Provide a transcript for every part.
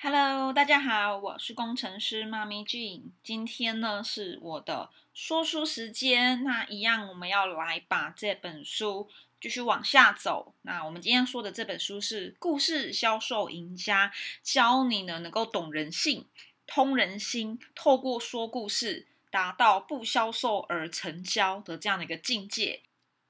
Hello，大家好，我是工程师妈咪 Jean。今天呢是我的说书时间，那一样我们要来把这本书继续往下走。那我们今天说的这本书是《故事销售赢家》，教你呢能够懂人性、通人心，透过说故事达到不销售而成交的这样的一个境界。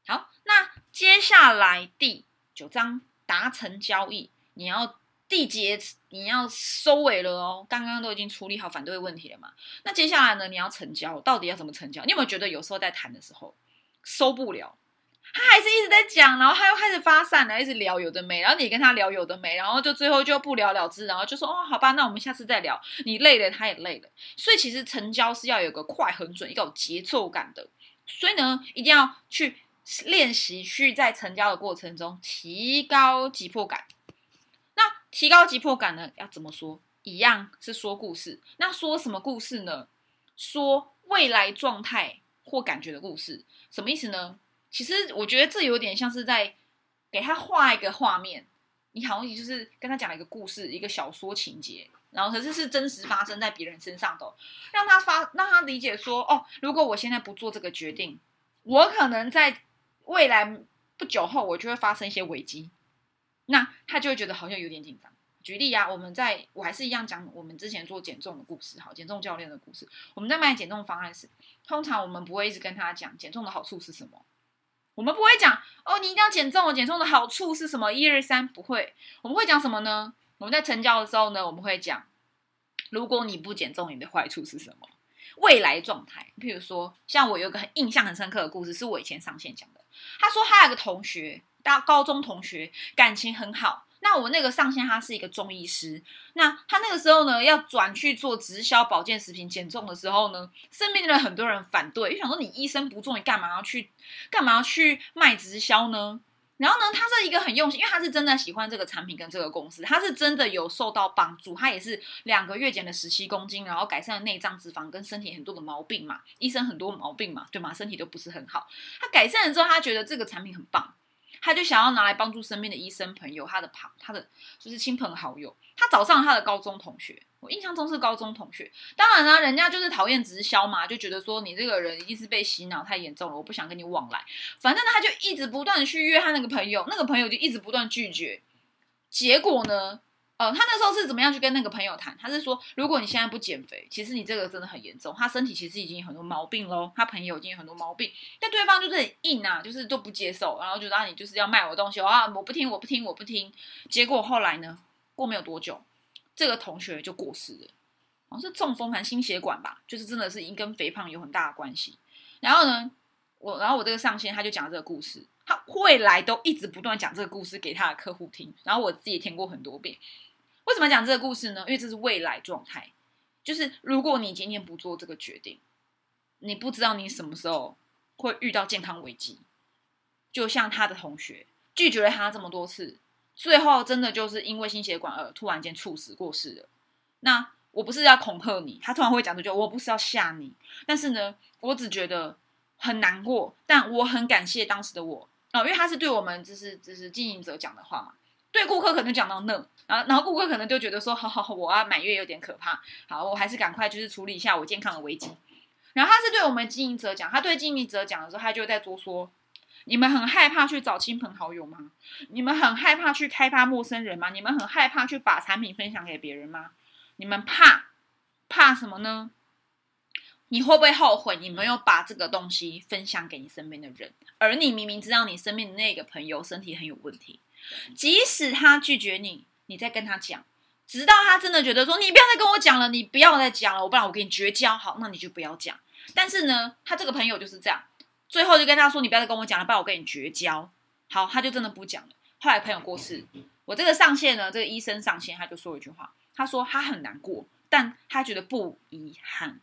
好，那接下来第九章达成交易，你要。缔结你要收尾了哦，刚刚都已经处理好反对问题了嘛？那接下来呢？你要成交，到底要怎么成交？你有没有觉得有时候在谈的时候收不了，他还是一直在讲，然后他又开始发散了，一直聊有的没，然后你跟他聊有的没，然后就最后就不了了之，然后就说哦，好吧，那我们下次再聊。你累了，他也累了，所以其实成交是要有个快、很准、一个有节奏感的，所以呢，一定要去练习，去在成交的过程中提高急迫感。提高急迫感呢？要怎么说？一样是说故事。那说什么故事呢？说未来状态或感觉的故事。什么意思呢？其实我觉得这有点像是在给他画一个画面。你好像就是跟他讲了一个故事，一个小说情节，然后可是是真实发生在别人身上的，让他发让他理解说：哦，如果我现在不做这个决定，我可能在未来不久后我就会发生一些危机。那他就会觉得好像有点紧张。举例啊，我们在我还是一样讲我们之前做减重的故事，好，减重教练的故事。我们在卖减重方案时，通常我们不会一直跟他讲减重的好处是什么，我们不会讲哦，你一定要减重，减重的好处是什么？一二三，不会。我们会讲什么呢？我们在成交的时候呢，我们会讲，如果你不减重，你的坏处是什么？未来状态。譬如说，像我有个很印象很深刻的故事，是我以前上线讲的。他说他有个同学。大高中同学感情很好，那我那个上线他是一个中医师，那他那个时候呢要转去做直销保健食品减重的时候呢，身边的人很多人反对，就想说你医生不做，你干嘛要去干嘛要去卖直销呢？然后呢，他是一个很用心，因为他是真的喜欢这个产品跟这个公司，他是真的有受到帮助，他也是两个月减了十七公斤，然后改善了内脏脂肪跟身体很多的毛病嘛，医生很多毛病嘛，对吗？身体都不是很好，他改善了之后，他觉得这个产品很棒。他就想要拿来帮助身边的医生朋友，他的旁，他的就是亲朋好友。他找上他的高中同学，我印象中是高中同学。当然呢，人家就是讨厌直销嘛，就觉得说你这个人一定是被洗脑太严重了，我不想跟你往来。反正呢，他就一直不断的去约他那个朋友，那个朋友就一直不断拒绝。结果呢？呃，他那时候是怎么样去跟那个朋友谈？他是说，如果你现在不减肥，其实你这个真的很严重，他身体其实已经有很多毛病喽。他朋友已经有很多毛病，但对方就是很硬啊，就是都不接受，然后就让你就是要卖我东西啊，我不听，我不听，我不听。结果后来呢，过没有多久，这个同学就过世了，好像是中风还心血管吧，就是真的是因跟肥胖有很大的关系。然后呢，我然后我这个上线他就讲这个故事，他未来都一直不断讲这个故事给他的客户听，然后我自己听过很多遍。为什么讲这个故事呢？因为这是未来状态，就是如果你今天不做这个决定，你不知道你什么时候会遇到健康危机。就像他的同学拒绝了他这么多次，最后真的就是因为心血管而突然间猝死过世了。那我不是要恐吓你，他突然会讲这句，我不是要吓你，但是呢，我只觉得很难过，但我很感谢当时的我哦，因为他是对我们就是就是经营者讲的话嘛。对顾客可能讲到那，然后然后顾客可能就觉得说，好好好，我要满月有点可怕，好，我还是赶快就是处理一下我健康的危机。然后他是对我们经营者讲，他对经营者讲的时候，他就在多说，你们很害怕去找亲朋好友吗？你们很害怕去开发陌生人吗？你们很害怕去把产品分享给别人吗？你们怕怕什么呢？你会不会后悔你没有把这个东西分享给你身边的人？而你明明知道你身边的那个朋友身体很有问题。即使他拒绝你，你再跟他讲，直到他真的觉得说你不要再跟我讲了，你不要再讲了，我不然我跟你绝交。好，那你就不要讲。但是呢，他这个朋友就是这样，最后就跟他说你不要再跟我讲了，不然我跟你绝交。好，他就真的不讲了。后来朋友过世，我这个上线呢，这个医生上线，他就说一句话，他说他很难过，但他觉得不遗憾，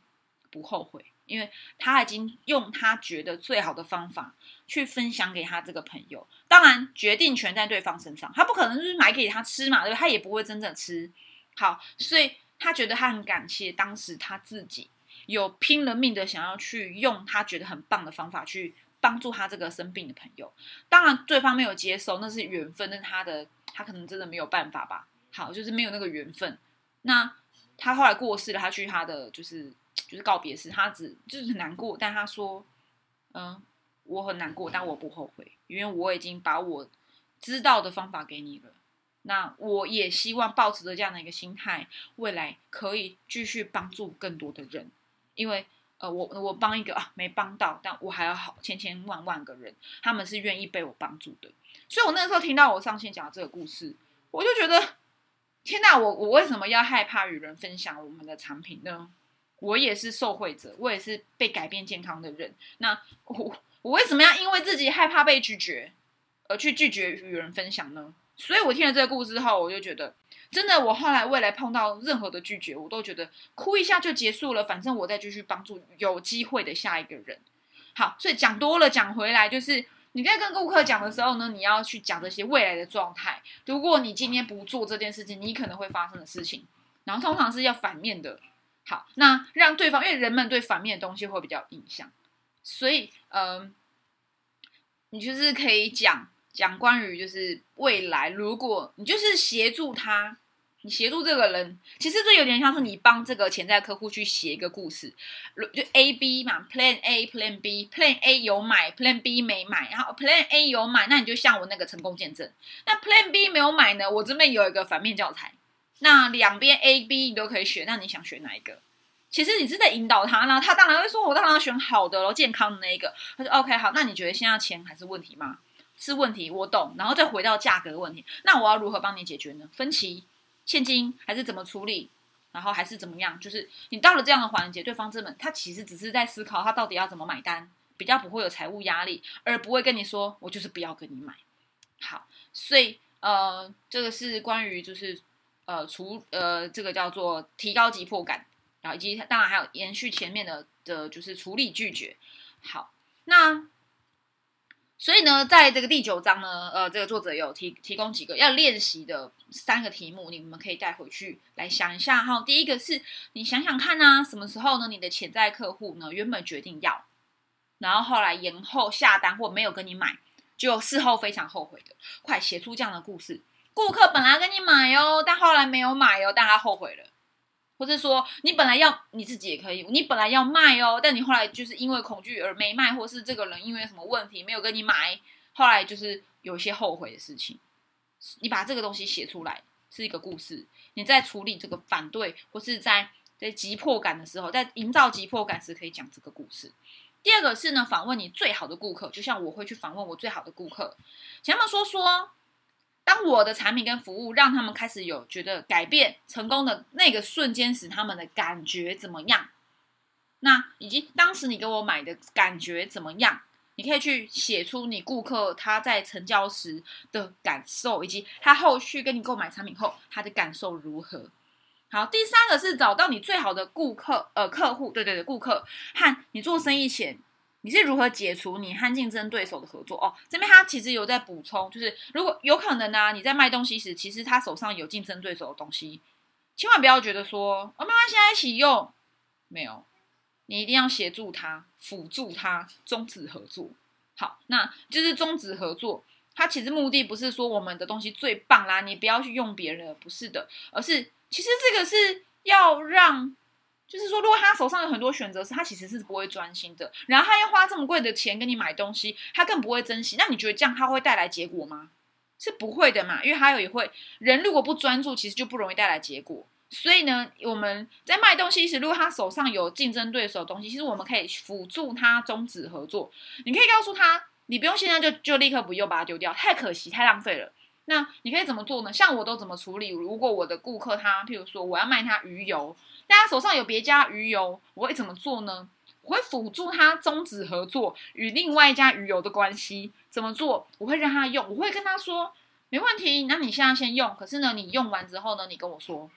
不后悔。因为他已经用他觉得最好的方法去分享给他这个朋友，当然决定权在对方身上，他不可能就是买给他吃嘛，对不对？他也不会真正吃。好，所以他觉得他很感谢当时他自己有拼了命的想要去用他觉得很棒的方法去帮助他这个生病的朋友。当然对方没有接受，那是缘分，那他的，他可能真的没有办法吧。好，就是没有那个缘分。那他后来过世了，他去他的就是就是告别式，他只就是很难过，但他说，嗯，我很难过，但我不后悔，因为我已经把我知道的方法给你了。那我也希望保持着这样的一个心态，未来可以继续帮助更多的人，因为呃，我我帮一个啊没帮到，但我还有好千千万万个人，他们是愿意被我帮助的。所以我那个时候听到我上线讲这个故事，我就觉得天哪，我我为什么要害怕与人分享我们的产品呢？我也是受惠者，我也是被改变健康的人。那我我为什么要因为自己害怕被拒绝而去拒绝与人分享呢？所以我听了这个故事后，我就觉得，真的，我后来未来碰到任何的拒绝，我都觉得哭一下就结束了，反正我再继续帮助有机会的下一个人。好，所以讲多了，讲回来就是你在跟顾客讲的时候呢，你要去讲这些未来的状态。如果你今天不做这件事情，你可能会发生的事情，然后通常是要反面的。好，那让对方，因为人们对反面的东西会比较印象，所以，嗯，你就是可以讲。讲关于就是未来，如果你就是协助他，你协助这个人，其实这有点像是你帮这个潜在客户去写一个故事，就 A B 嘛，Plan A，Plan B，Plan A 有买，Plan B 没买，然后 Plan A 有买，那你就像我那个成功见证。那 Plan B 没有买呢？我这边有一个反面教材，那两边 A B 你都可以选，那你想选哪一个？其实你是在引导他呢，他当然会说，我当然要选好的喽，健康的那一个。他说 OK 好，那你觉得现在钱还是问题吗？是问题，我懂，然后再回到价格问题。那我要如何帮你解决呢？分期、现金还是怎么处理？然后还是怎么样？就是你到了这样的环节，对方这本他其实只是在思考他到底要怎么买单，比较不会有财务压力，而不会跟你说我就是不要跟你买。好，所以呃，这个是关于就是呃除呃这个叫做提高急迫感，然后以及当然还有延续前面的的就是处理拒绝。好，那。所以呢，在这个第九章呢，呃，这个作者有提提供几个要练习的三个题目，你们可以带回去来想一下哈。第一个是你想想看啊，什么时候呢？你的潜在客户呢，原本决定要，然后后来延后下单或没有跟你买，就事后非常后悔的，快写出这样的故事。顾客本来跟你买哦，但后来没有买哦，但他后悔了。或者说，你本来要你自己也可以，你本来要卖哦，但你后来就是因为恐惧而没卖，或是这个人因为什么问题没有跟你买，后来就是有一些后悔的事情。你把这个东西写出来是一个故事。你在处理这个反对或是在在急迫感的时候，在营造急迫感时可以讲这个故事。第二个是呢，访问你最好的顾客，就像我会去访问我最好的顾客，请他们说说。当我的产品跟服务让他们开始有觉得改变成功的那个瞬间时，他们的感觉怎么样？那以及当时你给我买的感觉怎么样？你可以去写出你顾客他在成交时的感受，以及他后续跟你购买产品后他的感受如何。好，第三个是找到你最好的顾客，呃，客户，对对对，顾客和你做生意前。你是如何解除你和竞争对手的合作？哦，这边他其实有在补充，就是如果有可能呢，你在卖东西时，其实他手上有竞争对手的东西，千万不要觉得说哦没关系，一起用，没有，你一定要协助他，辅助他，终止合作。好，那就是终止合作，他其实目的不是说我们的东西最棒啦，你不要去用别人，不是的，而是其实这个是要让。就是说，如果他手上有很多选择，是他其实是不会专心的。然后他要花这么贵的钱跟你买东西，他更不会珍惜。那你觉得这样他会带来结果吗？是不会的嘛，因为还有也会人如果不专注，其实就不容易带来结果。所以呢，我们在卖东西时，如果他手上有竞争对手的东西，其实我们可以辅助他终止合作。你可以告诉他，你不用现在就就立刻不用把它丢掉，太可惜，太浪费了。那你可以怎么做呢？像我都怎么处理？如果我的顾客他，譬如说我要卖他鱼油。大家手上有别家鱼油，我会怎么做呢？我会辅助他终止合作与另外一家鱼油的关系。怎么做？我会让他用，我会跟他说没问题。那你现在先用，可是呢，你用完之后呢，你跟我说，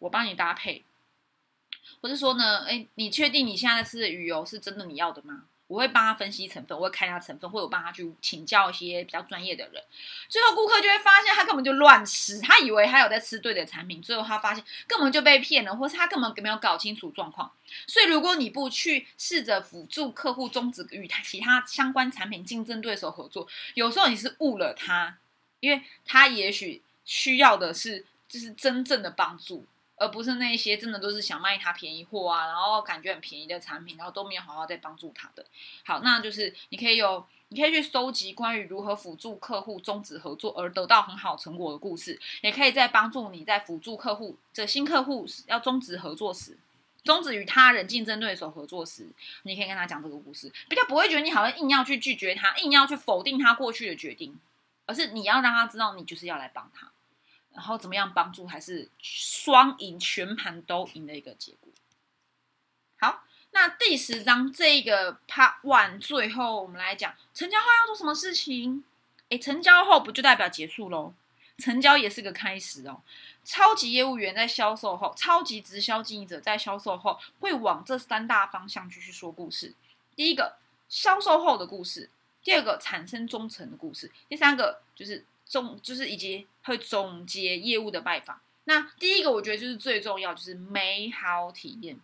我帮你搭配。或是说呢，哎，你确定你现在吃的鱼油是真的你要的吗？我会帮他分析成分，我会看一下成分，或者帮他去请教一些比较专业的人。最后顾客就会发现他根本就乱吃，他以为他有在吃对的产品，最后他发现根本就被骗了，或是他根本没有搞清楚状况。所以如果你不去试着辅助客户终止与他其他相关产品竞争对手合作，有时候你是误了他，因为他也许需要的是就是真正的帮助。而不是那些真的都是想卖他便宜货啊，然后感觉很便宜的产品，然后都没有好好在帮助他的。好，那就是你可以有，你可以去搜集关于如何辅助客户终止合作而得到很好成果的故事，也可以在帮助你在辅助客户这新客户要终止合作时，终止与他人竞争对手合作时，你可以跟他讲这个故事，比较不会觉得你好像硬要去拒绝他，硬要去否定他过去的决定，而是你要让他知道你就是要来帮他。然后怎么样帮助，还是双赢、全盘都赢的一个结果。好，那第十章这个 Part One 最后我们来讲，成交后要做什么事情？诶，成交后不就代表结束喽？成交也是个开始哦。超级业务员在销售后，超级直销经营者在销售后，会往这三大方向继续说故事。第一个，销售后的故事；第二个，产生忠诚的故事；第三个就是。总就是以及会总结业务的拜访。那第一个我觉得就是最重要，就是美好体验。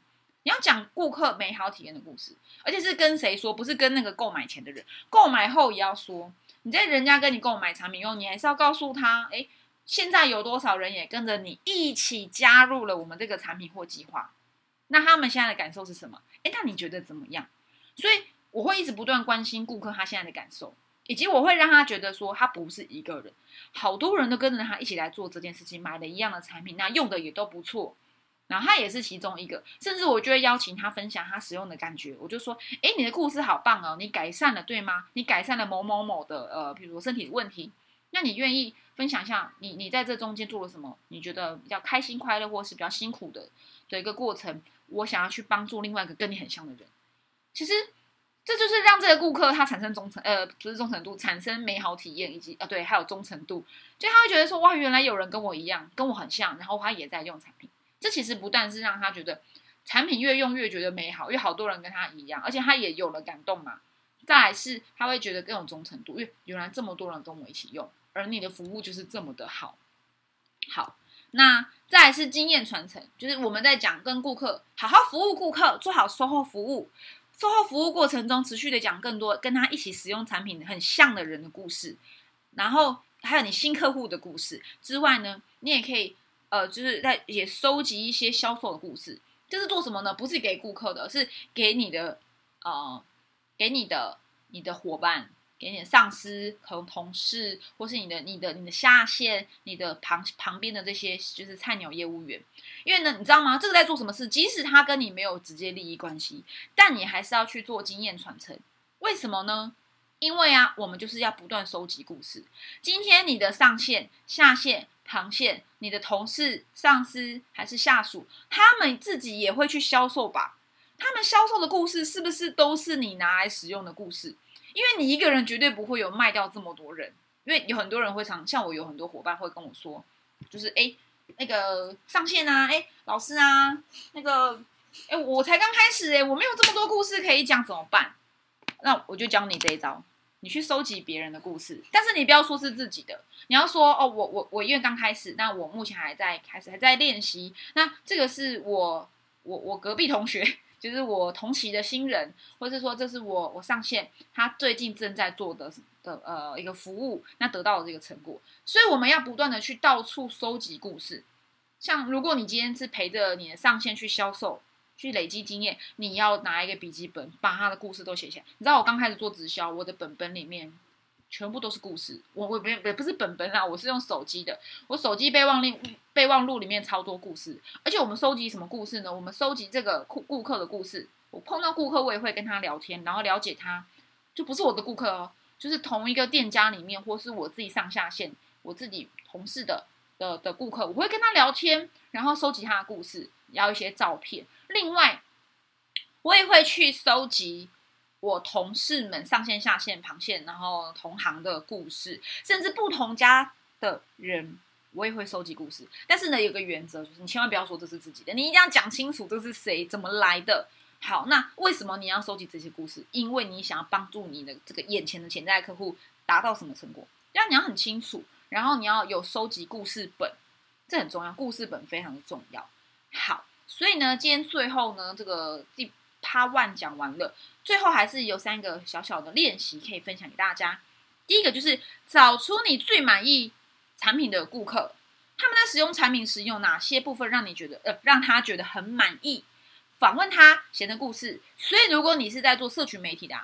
你要讲顾客美好体验的故事，而且是跟谁说？不是跟那个购买前的人，购买后也要说。你在人家跟你购买产品后，你还是要告诉他：哎，现在有多少人也跟着你一起加入了我们这个产品或计划？那他们现在的感受是什么？哎，那你觉得怎么样？所以我会一直不断关心顾客他现在的感受。以及我会让他觉得说他不是一个人，好多人都跟着他一起来做这件事情，买了一样的产品，那用的也都不错，然后他也是其中一个，甚至我就会邀请他分享他使用的感觉，我就说，哎，你的故事好棒哦，你改善了对吗？你改善了某某某的呃，比如身体问题，那你愿意分享一下你你在这中间做了什么？你觉得比较开心快乐，或是比较辛苦的的一个过程？我想要去帮助另外一个跟你很像的人，其实。这就是让这个顾客他产生忠诚，呃，不是忠诚度，产生美好体验，以及啊，对，还有忠诚度，就他会觉得说，哇，原来有人跟我一样，跟我很像，然后他也在用产品。这其实不但是让他觉得产品越用越觉得美好，因为好多人跟他一样，而且他也有了感动嘛。再来是他会觉得更有忠诚度，因为原来这么多人跟我一起用，而你的服务就是这么的好。好，那再来是经验传承，就是我们在讲跟顾客好好服务顾客，做好售后服务。售后服务过程中，持续的讲更多跟他一起使用产品很像的人的故事，然后还有你新客户的故事之外呢，你也可以呃，就是在也收集一些销售的故事。这是做什么呢？不是给顾客的，是给你的呃，给你的你的伙伴。给你的上司和同事，或是你的、你的、你的下线、你的旁旁边的这些就是菜鸟业务员，因为呢，你知道吗？这个在做什么事？即使他跟你没有直接利益关系，但你还是要去做经验传承。为什么呢？因为啊，我们就是要不断收集故事。今天你的上线、下线、旁线，你的同事、上司还是下属，他们自己也会去销售吧？他们销售的故事是不是都是你拿来使用的故事？因为你一个人绝对不会有卖掉这么多人，因为有很多人会常像我有很多伙伴会跟我说，就是哎那个上线啊，哎老师啊，那个哎我才刚开始哎，我没有这么多故事可以讲怎么办？那我就教你这一招，你去收集别人的故事，但是你不要说是自己的，你要说哦我我我因为刚开始，那我目前还在开始还在练习，那这个是我我我隔壁同学。就是我同期的新人，或是说这是我我上线，他最近正在做的的呃一个服务，那得到的这个成果，所以我们要不断的去到处收集故事。像如果你今天是陪着你的上线去销售，去累积经验，你要拿一个笔记本，把他的故事都写下来。你知道我刚开始做直销，我的本本里面。全部都是故事，我我不也不是本本啦，我是用手机的，我手机备忘录备忘录里面超多故事，而且我们收集什么故事呢？我们收集这个顾顾客的故事，我碰到顾客我也会跟他聊天，然后了解他，就不是我的顾客哦，就是同一个店家里面或是我自己上下线，我自己同事的的的顾客，我会跟他聊天，然后收集他的故事，要一些照片，另外我也会去收集。我同事们上线、下线、旁线，然后同行的故事，甚至不同家的人，我也会收集故事。但是呢，有个原则，就是你千万不要说这是自己的，你一定要讲清楚这是谁、怎么来的。好，那为什么你要收集这些故事？因为你想要帮助你的这个眼前的潜在客户达到什么成果？要你要很清楚，然后你要有收集故事本，这很重要，故事本非常的重要。好，所以呢，今天最后呢，这个第。Part One 讲完了，最后还是有三个小小的练习可以分享给大家。第一个就是找出你最满意产品的顾客，他们在使用产品时有哪些部分让你觉得呃让他觉得很满意？访问他写的故事。所以如果你是在做社群媒体的，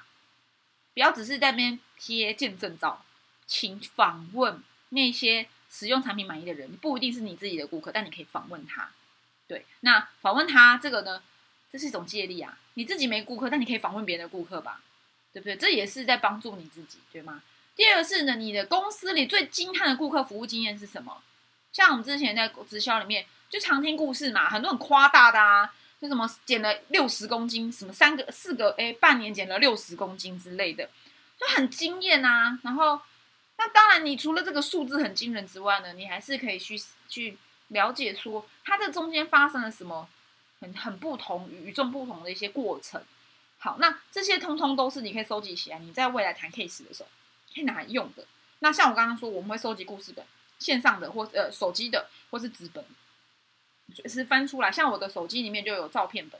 不要只是在边贴见证照，请访问那些使用产品满意的人，不一定是你自己的顾客，但你可以访问他。对，那访问他这个呢，这是一种借力啊。你自己没顾客，但你可以访问别人的顾客吧，对不对？这也是在帮助你自己，对吗？第二个是呢，你的公司里最惊叹的顾客服务经验是什么？像我们之前在直销里面就常听故事嘛，很多很夸大的啊，就什么减了六十公斤，什么三个四个哎半年减了六十公斤之类的，就很惊艳啊。然后那当然，你除了这个数字很惊人之外呢，你还是可以去去了解说它这中间发生了什么很很不同与众不同的一些过程。好，那这些通通都是你可以收集起来，你在未来谈 case 的时候。可以拿来用的。那像我刚刚说，我们会收集故事本，线上的或呃手机的，或是纸本，就是翻出来。像我的手机里面就有照片本，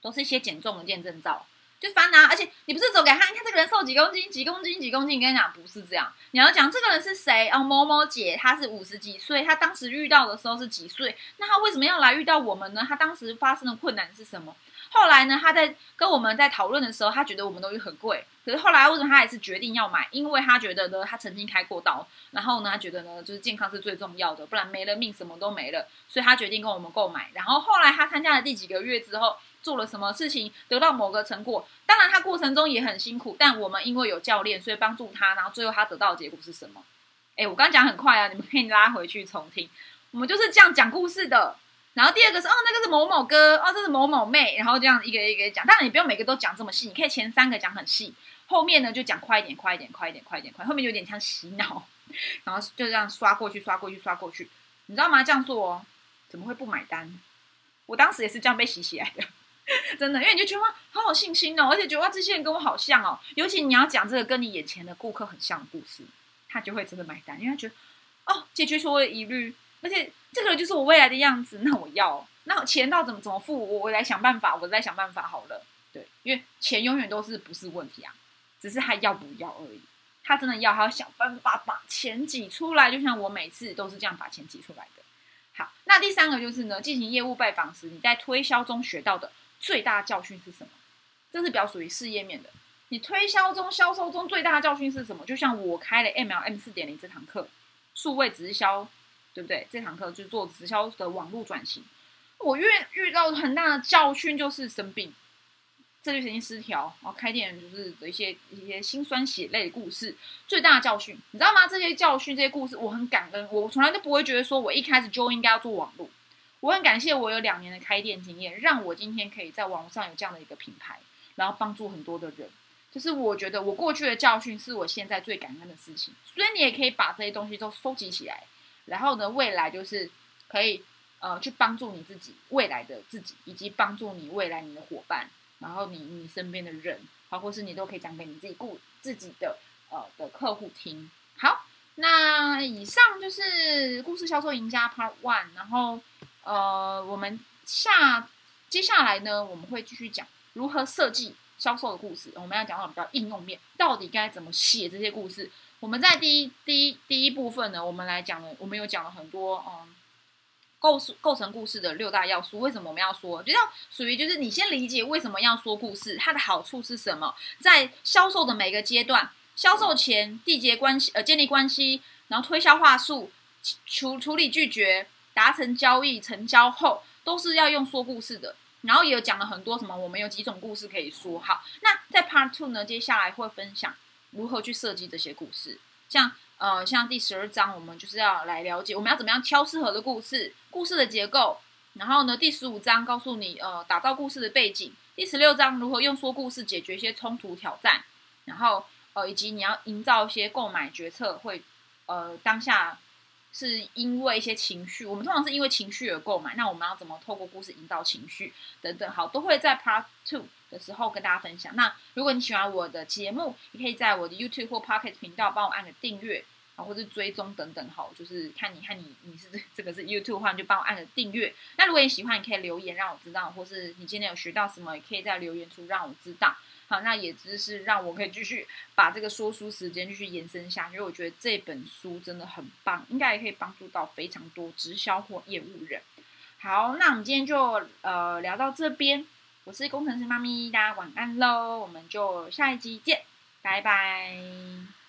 都是一些减重的见证照，就翻啊。而且你不是走给他，你看这个人瘦几公斤，几公斤，几公斤。跟你讲不是这样，你要讲这个人是谁哦，某某姐，她是五十几岁，她当时遇到的时候是几岁？那她为什么要来遇到我们呢？她当时发生的困难是什么？后来呢，她在跟我们在讨论的时候，她觉得我们东西很贵。可是后来为什么她还是决定要买？因为她觉得呢，她曾经开过刀，然后呢，她觉得呢，就是健康是最重要的，不然没了命什么都没了。所以她决定跟我们购买。然后后来她参加了第几个月之后，做了什么事情，得到某个成果。当然他过程中也很辛苦，但我们因为有教练，所以帮助他。然后最后他得到的结果是什么？哎，我刚刚讲很快啊，你们可以拉回去重听。我们就是这样讲故事的。然后第二个是哦，那个是某某哥哦，这是某某妹，然后这样一个一个讲。当然你不用每个都讲这么细，你可以前三个讲很细，后面呢就讲快一点，快一点，快一点，快一点，快。后面有点像洗脑，然后就这样刷过去，刷过去，刷过去，你知道吗？这样做哦，怎么会不买单？我当时也是这样被洗起来的，真的，因为你就觉得哇，好有信心哦，而且觉得哇，这些人跟我好像哦，尤其你要讲这个跟你眼前的顾客很像的故事，他就会真的买单，因为他觉得哦，解决所有的疑虑。而且这个就是我未来的样子，那我要，那钱到怎么怎么付，我我来想办法，我再想办法好了。对，因为钱永远都是不是问题啊，只是他要不要而已。他真的要，他要想办法把钱挤出来，就像我每次都是这样把钱挤出来的。好，那第三个就是呢，进行业务拜访时，你在推销中学到的最大教训是什么？这是比较属于事业面的。你推销中、销售中最大的教训是什么？就像我开了 MLM 四点零这堂课，数位直销。对不对？这堂课就做直销的网络转型。我遇遇到很大的教训就是生病，自律神经失调，然后开店就是的一些一些心酸血泪的故事。最大的教训，你知道吗？这些教训、这些故事，我很感恩。我从来都不会觉得说我一开始就应该要做网络。我很感谢我有两年的开店经验，让我今天可以在网络上有这样的一个品牌，然后帮助很多的人。就是我觉得我过去的教训是我现在最感恩的事情。所以你也可以把这些东西都收集起来。然后呢，未来就是可以呃去帮助你自己未来的自己，以及帮助你未来你的伙伴，然后你你身边的人，包括是你都可以讲给你自己顾自己的呃的客户听。好，那以上就是故事销售赢家 Part One，然后呃我们下接下来呢，我们会继续讲如何设计销售的故事。我们要讲到比较应用面，到底该怎么写这些故事。我们在第一第一第一部分呢，我们来讲了，我们有讲了很多，嗯，构构成故事的六大要素。为什么我们要说？就要属于就是你先理解为什么要说故事，它的好处是什么？在销售的每个阶段，销售前缔结关系，呃，建立关系，然后推销话术，处处理拒绝，达成交易，成交后，都是要用说故事的。然后也有讲了很多什么，我们有几种故事可以说。好，那在 Part Two 呢，接下来会分享。如何去设计这些故事？像呃，像第十二章，我们就是要来了解我们要怎么样挑适合的故事，故事的结构。然后呢，第十五章告诉你呃，打造故事的背景。第十六章如何用说故事解决一些冲突挑战。然后呃，以及你要营造一些购买决策会呃当下。是因为一些情绪，我们通常是因为情绪而购买。那我们要怎么透过故事营造情绪等等？好，都会在 Part Two 的时候跟大家分享。那如果你喜欢我的节目，你可以在我的 YouTube 或 Pocket 频道帮我按个订阅。啊，或者追踪等等好，就是看你看你你是这个是 YouTube 的话，你就帮我按个订阅。那如果你喜欢，你可以留言让我知道，或是你今天有学到什么，也可以在留言处让我知道。好，那也只是让我可以继续把这个说书时间继续延伸下去，因为我觉得这本书真的很棒，应该也可以帮助到非常多直销或业务人。好，那我们今天就呃聊到这边。我是工程师妈咪，大家晚安喽，我们就下一集见，拜拜。